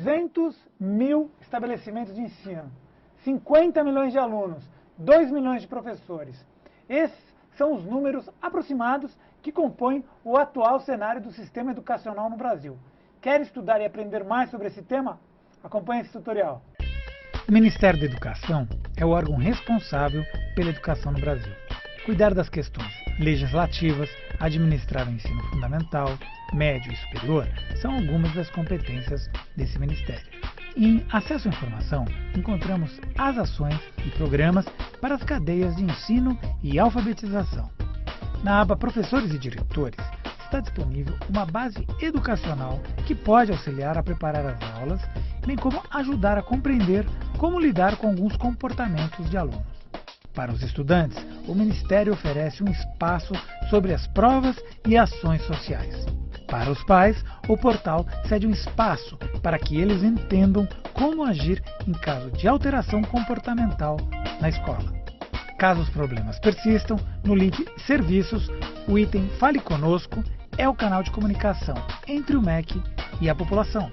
200 mil estabelecimentos de ensino, 50 milhões de alunos, 2 milhões de professores. Esses são os números aproximados que compõem o atual cenário do sistema educacional no Brasil. Quer estudar e aprender mais sobre esse tema? Acompanhe esse tutorial. O Ministério da Educação é o órgão responsável pela educação no Brasil. Cuidar das questões legislativas, administrar o ensino fundamental, médio e superior são algumas das competências desse ministério. Em Acesso à Informação, encontramos as ações e programas para as cadeias de ensino e alfabetização. Na aba Professores e Diretores, está disponível uma base educacional que pode auxiliar a preparar as aulas, bem como ajudar a compreender como lidar com alguns comportamentos de alunos. Para os estudantes, o Ministério oferece um espaço sobre as provas e ações sociais. Para os pais, o portal cede um espaço para que eles entendam como agir em caso de alteração comportamental na escola. Caso os problemas persistam, no link Serviços, o item Fale Conosco é o canal de comunicação entre o MEC e a população.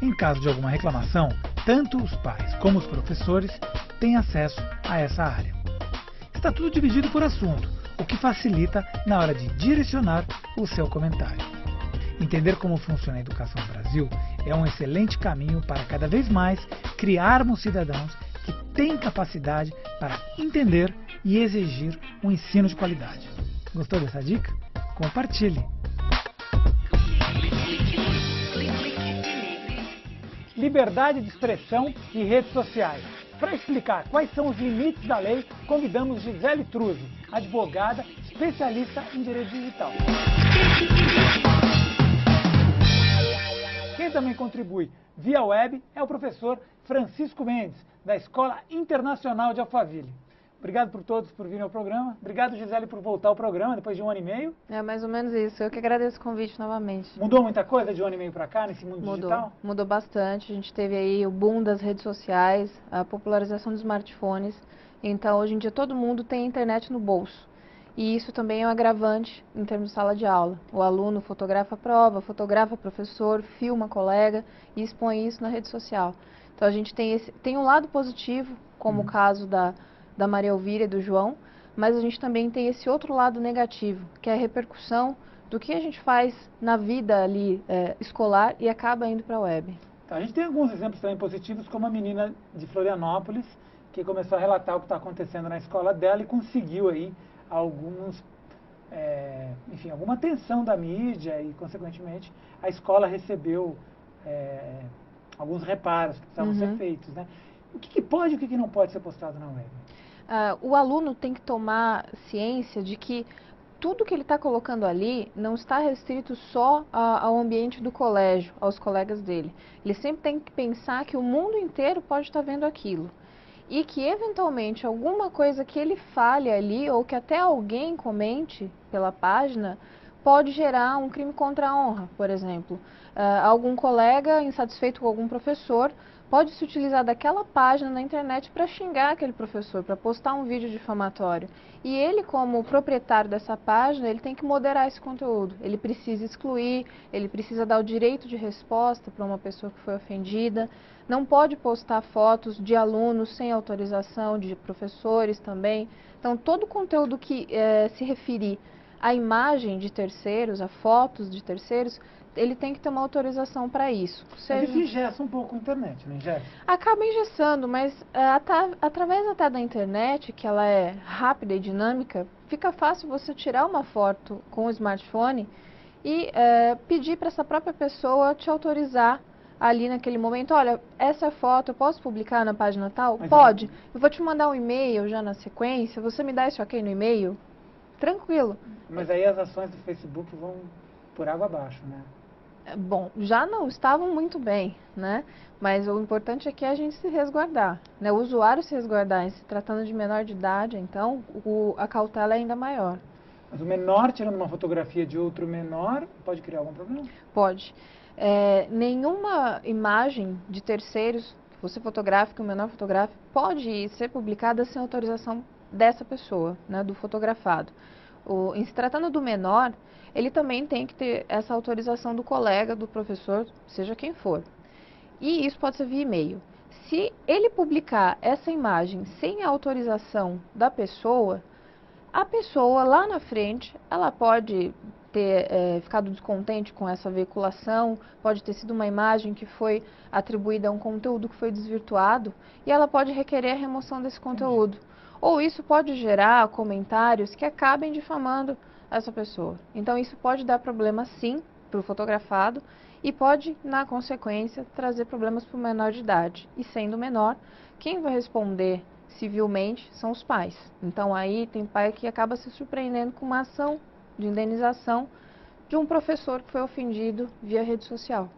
Em caso de alguma reclamação, tanto os pais como os professores têm acesso a essa área. Está tudo dividido por assunto, o que facilita na hora de direcionar o seu comentário. Entender como funciona a educação no Brasil é um excelente caminho para cada vez mais criarmos cidadãos que têm capacidade para entender e exigir um ensino de qualidade. Gostou dessa dica? Compartilhe! Liberdade de expressão e redes sociais. Para explicar quais são os limites da lei, convidamos Gisele Truzzi, advogada especialista em direito digital. Quem também contribui via web é o professor Francisco Mendes, da Escola Internacional de Alphaville. Obrigado por todos por virem ao programa. Obrigado, Gisele, por voltar ao programa depois de um ano e meio. É mais ou menos isso. Eu que agradeço o convite novamente. Mudou muita coisa de um ano e meio para cá nesse mundo Mudou. digital? Mudou bastante. A gente teve aí o boom das redes sociais, a popularização dos smartphones. Então, hoje em dia, todo mundo tem internet no bolso. E isso também é um agravante em termos de sala de aula. O aluno fotografa a prova, fotografa o professor, filma colega e expõe isso na rede social. Então, a gente tem, esse, tem um lado positivo, como Uhum. o caso da da Maria Elvira e do João, mas a gente também tem esse outro lado negativo, que é a repercussão do que a gente faz na vida ali é, escolar e acaba indo para a web. Então, a gente tem alguns exemplos também positivos, como a menina de Florianópolis, que começou a relatar o que está acontecendo na escola dela e conseguiu aí alguns, é, enfim, alguma atenção da mídia e, consequentemente, a escola recebeu é, alguns reparos que precisavam ser Uhum. feitos, né? O que, que pode e o que, que não pode ser postado na web? Ah, o aluno tem que tomar ciência de que tudo que ele está colocando ali não está restrito só a- ao ambiente do colégio, aos colegas dele. Ele sempre tem que pensar que o mundo inteiro pode estar vendo aquilo. E que, eventualmente, alguma coisa que ele fale ali, ou que até alguém comente pela página, pode gerar um crime contra a honra, por exemplo. Ah, algum colega insatisfeito com algum professor pode se utilizar daquela página na internet para xingar aquele professor, para postar um vídeo difamatório. E ele, como proprietário dessa página, ele tem que moderar esse conteúdo. Ele precisa excluir, ele precisa dar o direito de resposta para uma pessoa que foi ofendida. Não pode postar fotos de alunos sem autorização, de professores também. Então, todo conteúdo que eh, se referir à imagem de terceiros, a fotos de terceiros, ele tem que ter uma autorização para isso. Mas Seja- isso ingessa um pouco a internet, não ingessa? Acaba engessando, mas é, ata- através até da internet, que ela é rápida e dinâmica, fica fácil você tirar uma foto com o smartphone e é, pedir para essa própria pessoa te autorizar ali naquele momento, olha, essa foto eu posso publicar na página tal? Mas Pode. Eu vou te mandar um e-mail já na sequência, você me dá esse ok no e-mail? Tranquilo. Mas aí as ações do Facebook vão por água abaixo, né? É, Bom, já não estavam muito bem, né? Mas o importante aqui é a gente se resguardar, né? O usuário se resguardar, e se tratando de menor de idade, então o- a cautela é ainda maior. Mas o menor tirando uma fotografia de outro menor pode criar algum problema? Pode. É, nenhuma imagem de terceiros, você fotográfica, o menor fotográfico, pode ser publicada sem autorização dessa pessoa, né, do fotografado. O, em se tratando do menor, ele também tem que ter essa autorização do colega, do professor, seja quem for. e isso pode ser via e-mail. Se ele publicar essa imagem sem a autorização da pessoa, a pessoa lá na frente, ela pode ter é, ficado descontente com essa veiculação, pode ter sido uma imagem que foi atribuída a um conteúdo que foi desvirtuado e ela pode requerer a remoção desse conteúdo. Ou isso pode gerar comentários que acabem difamando essa pessoa. Então isso pode dar problema sim para o fotografado e pode, na consequência, trazer problemas para o menor de idade. E sendo menor, quem vai responder civilmente são os pais. Então aí tem pai que acaba se surpreendendo com uma ação de indenização de um professor que foi ofendido via rede social.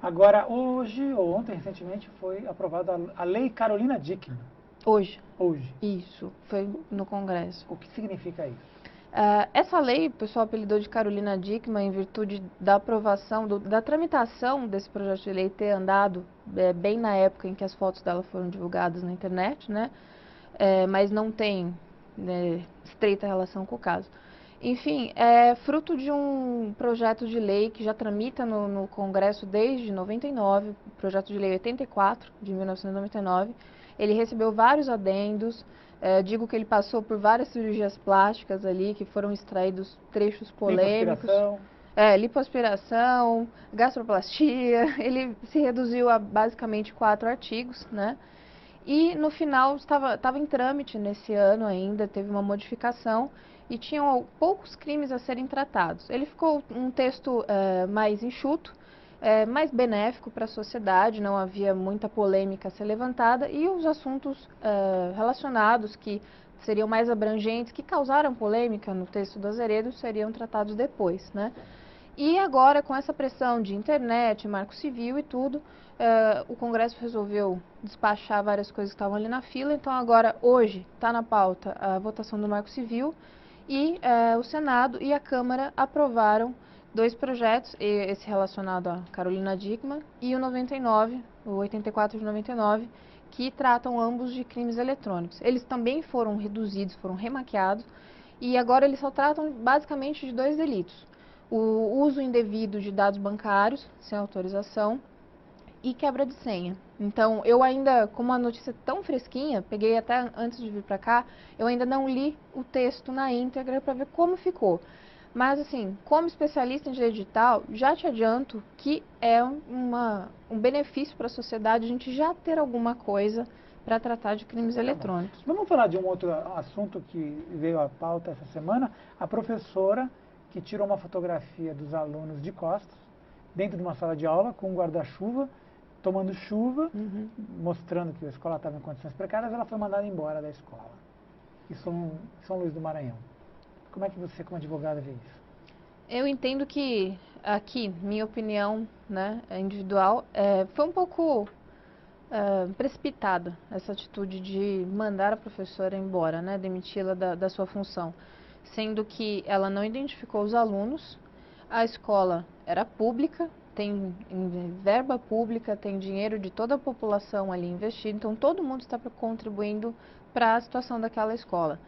Agora, hoje ou ontem, recentemente, foi aprovada a Lei Carolina Dickman. Hoje. Hoje. Isso, foi no Congresso. O que significa isso? Uh, essa lei, o pessoal apelidou de Carolina Dickman, em virtude da aprovação, do, da tramitação desse projeto de lei ter andado é, bem na época em que as fotos dela foram divulgadas na internet, né? É, mas não tem né, estreita relação com o caso. Enfim, é fruto de um projeto de lei que já tramita no, no Congresso desde 99, o projeto de lei 84 de 1999. Ele recebeu vários adendos, é, digo que ele passou por várias cirurgias plásticas ali, que foram extraídos trechos polêmicos. Lipoaspiração. É, lipoaspiração, gastroplastia. Ele se reduziu a basicamente quatro artigos, né? E no final estava, estava em trâmite nesse ano ainda, teve uma modificação e tinham poucos crimes a serem tratados. Ele ficou um texto é, mais enxuto, é, mais benéfico para a sociedade, não havia muita polêmica a ser levantada e os assuntos é, relacionados que seriam mais abrangentes, que causaram polêmica no texto do Azeredo, seriam tratados depois, né? E agora, com essa pressão de internet, marco civil e tudo, é, o Congresso resolveu despachar várias coisas que estavam ali na fila. Então, agora, hoje, está na pauta a votação do marco civil e é, o Senado e a Câmara aprovaram dois projetos, esse relacionado a Carolina Dickman e o 99, o 84 de 99, que tratam ambos de crimes eletrônicos. Eles também foram reduzidos, foram remaqueados, e agora eles só tratam basicamente de dois delitos. O uso indevido de dados bancários, sem autorização, e quebra de senha. Então, eu ainda, como a notícia é tão fresquinha, peguei até antes de vir para cá, eu ainda não li o texto na íntegra para ver como ficou. Mas, assim, como especialista em direito digital, já te adianto que é uma, um benefício para a sociedade a gente já ter alguma coisa para tratar de crimes tá eletrônicos. Vamos falar de um outro assunto que veio à pauta essa semana. A professora que tirou uma fotografia dos alunos de costas, dentro de uma sala de aula, com um guarda-chuva, tomando chuva, uhum. mostrando que a escola estava em condições precárias, ela foi mandada embora da escola. Isso em São Luís do Maranhão. Como é que você, como advogada, vê isso? Eu entendo que aqui, minha opinião né, individual, é, foi um pouco é, precipitada essa atitude de mandar a professora embora, né, demiti-la da, da sua função, sendo que ela não identificou os alunos, a escola era pública, tem verba pública, tem dinheiro de toda a população ali investido, então todo mundo está contribuindo para a situação daquela escola.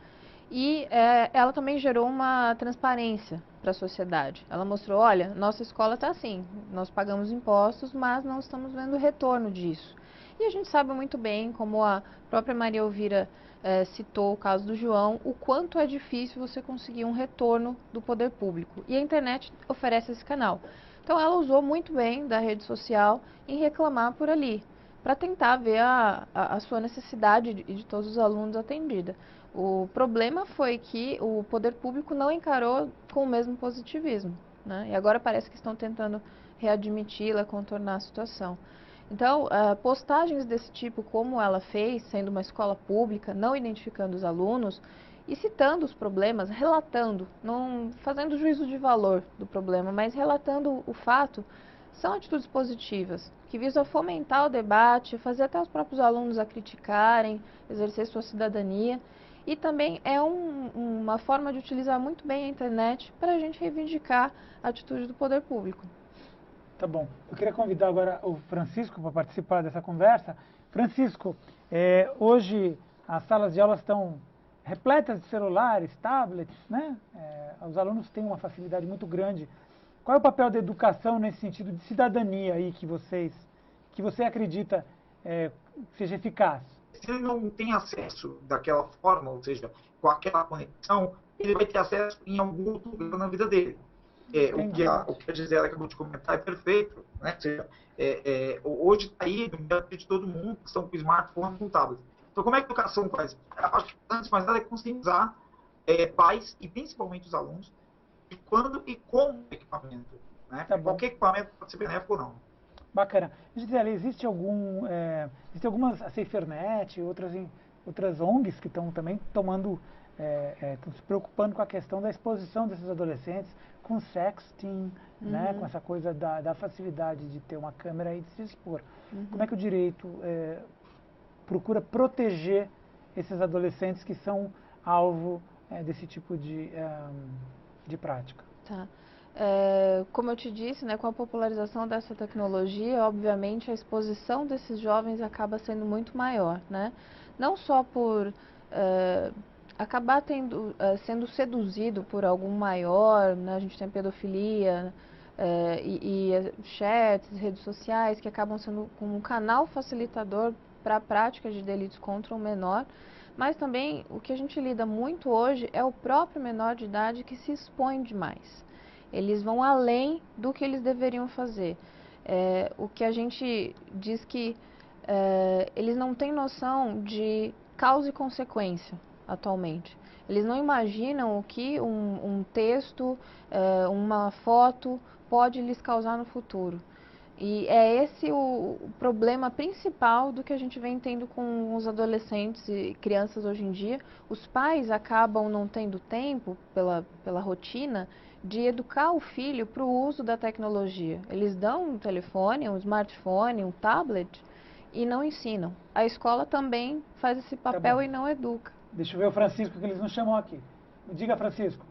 E é, ela também gerou uma transparência para a sociedade. Ela mostrou, olha, nossa escola está assim, nós pagamos impostos, mas não estamos vendo retorno disso. E a gente sabe muito bem, como a própria Maria Elvira é, citou o caso do João, o quanto é difícil você conseguir um retorno do poder público. E a internet oferece esse canal. Então ela usou muito bem da rede social em reclamar por ali, para tentar ver a, a, a, sua necessidade de, de todos os alunos atendida. O problema foi que o poder público não encarou com o mesmo positivismo. Né? E agora parece que estão tentando readmiti-la, contornar a situação. Então, uh, postagens desse tipo, como ela fez, sendo uma escola pública, não identificando os alunos e citando os problemas, relatando, não fazendo juízo de valor do problema, mas relatando o fato, são atitudes positivas, que visam fomentar o debate, fazer até os próprios alunos a criticarem, exercer sua cidadania e também é um, uma forma de utilizar muito bem a internet para a gente reivindicar a atitude do poder público. Tá bom. Eu queria convidar agora o Francisco para participar dessa conversa. Francisco, é, hoje as salas de aula estão repletas de celulares, tablets, né? É, os alunos têm uma facilidade muito grande. Qual é o papel da educação nesse sentido de cidadania aí que vocês que você acredita é, seja eficaz? Se ele não tem acesso daquela forma, ou seja, com aquela conexão, ele vai ter acesso em algum outro lugar na vida dele. É, o, que a, o que a Gisela acabou de comentar é perfeito. Né? Ou seja, é, é, hoje está aí no meio de todo mundo que estão com smartphone com tablet. Então, como é que a educação faz? Acho que, antes de mais nada, é conscientizar é, pais e principalmente os alunos de quando e como o equipamento. Né? Tá Qualquer equipamento pode ser benéfico ou não. Bacana. Gisele, existe algum, é, existe algumas, a SaferNet, outras, outras ONGs que estão também tomando, é, é, estão se preocupando com a questão da exposição desses adolescentes com sexting, né, uhum. né, com essa coisa da, da, facilidade de ter uma câmera e de se expor. Uhum. Como é que o direito é, procura proteger esses adolescentes que são alvo é, desse tipo de, é, de prática? Tá. É, como eu te disse, né, com a popularização dessa tecnologia, obviamente a exposição desses jovens acaba sendo muito maior, né? Não só por é, acabar tendo, é, sendo seduzido por algum maior, né? a gente tem pedofilia é, e, e chats, redes sociais que acabam sendo um canal facilitador para a prática de delitos contra o menor, mas também o que a gente lida muito hoje é o próprio menor de idade que se expõe demais. Eles vão além do que eles deveriam fazer. É, o que a gente diz que é, eles não têm noção de causa e consequência atualmente. Eles não imaginam o que um, um texto, é, uma foto pode lhes causar no futuro. E é esse o, problema principal do que a gente vem tendo com os adolescentes e crianças hoje em dia. Os pais acabam não tendo tempo, pela, pela rotina, de educar o filho para o uso da tecnologia. Eles dão um telefone, um smartphone, um tablet e não ensinam. A escola também faz esse tá papel tá e não educa. Deixa eu ver o Francisco que eles não chamam aqui. Diga, Francisco.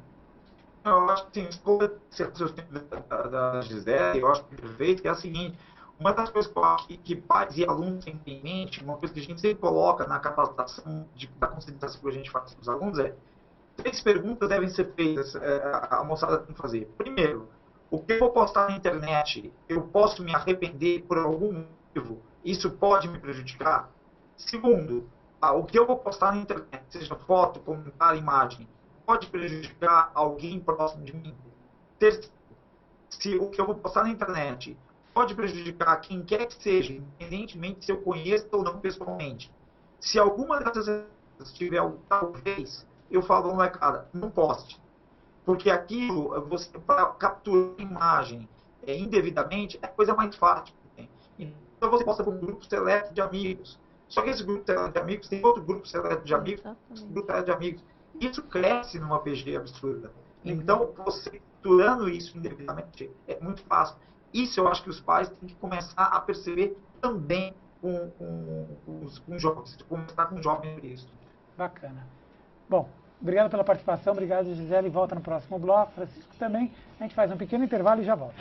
Eu acho que sim, da, da Gisele, eu acho que perfeito, é a seguinte, uma das coisas que, que pais e alunos têm em mente, uma coisa que a gente sempre coloca na capacitação de, da conscientização que a gente faz para os alunos é três perguntas devem ser feitas, é, a moçada tem que fazer. Primeiro, o que eu vou postar na internet, eu posso me arrepender por algum motivo? Isso pode me prejudicar? Segundo, ah, o que eu vou postar na internet, seja foto, comentário, imagem, pode prejudicar alguém próximo de mim? Terceiro, se o que eu vou postar na internet pode prejudicar quem quer que seja, independentemente se eu conheço ou não pessoalmente. Se alguma dessas tiver talvez eu falo, não é cara, não poste. Porque aquilo, você, para capturar a imagem é, indevidamente, é a coisa mais fácil que tem. Então você posta para um grupo seleto de amigos. Só que esse grupo seleto de amigos tem outro grupo seleto de amigos, grupo seleto de amigos. Isso cresce numa PG absurda. Então, você capturando isso indevidamente é muito fácil. Isso eu acho que os pais têm que começar a perceber também com, com, com os com jovens, começar com jovens isso. Bacana. Bom, obrigado pela participação, obrigado Gisele, volta no próximo bloco. Francisco também. A gente faz um pequeno intervalo e já volta.